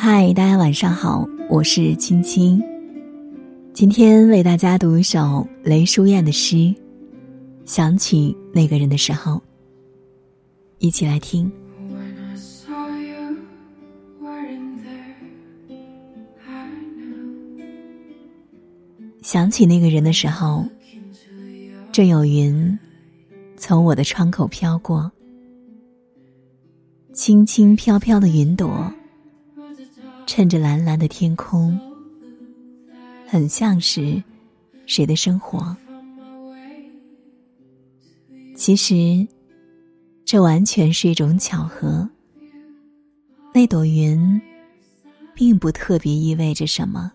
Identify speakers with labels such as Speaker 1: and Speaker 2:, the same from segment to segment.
Speaker 1: 嗨，大家晚上好，我是青青。今天为大家读一首雷淑燕的诗《想起那个人的时候》，一起来听。想起那个人的时候，正有云从我的窗口飘过。轻轻飘飘的云朵，衬着蓝蓝的天空，很像是谁的生活。其实，这完全是一种巧合。那朵云，并不特别意味着什么。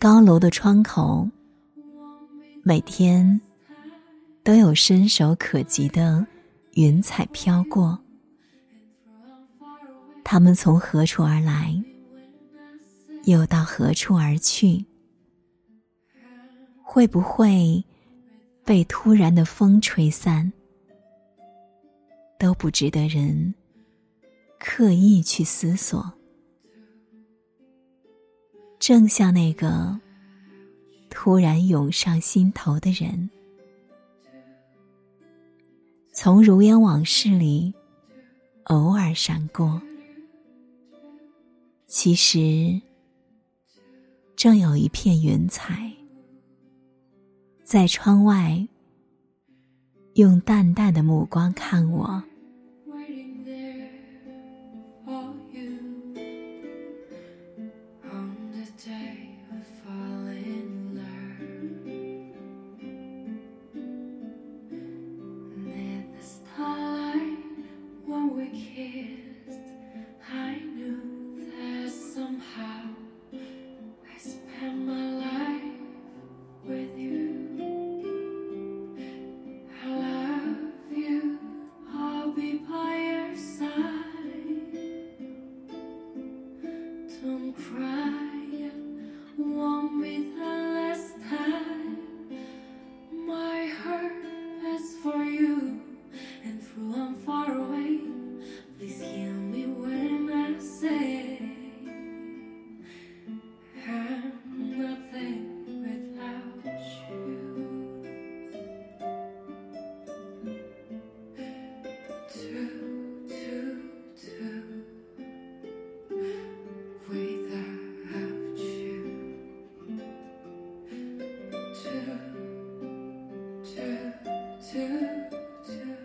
Speaker 1: 高楼的窗口，每天都有伸手可及的云彩飘过。他们从何处而来，又到何处而去？会不会被突然的风吹散？都不值得人刻意去思索。正像那个突然涌上心头的人，从如烟往事里偶尔闪过。其实，正有一片云彩，在窗外，用淡淡的目光看我。for you.
Speaker 2: to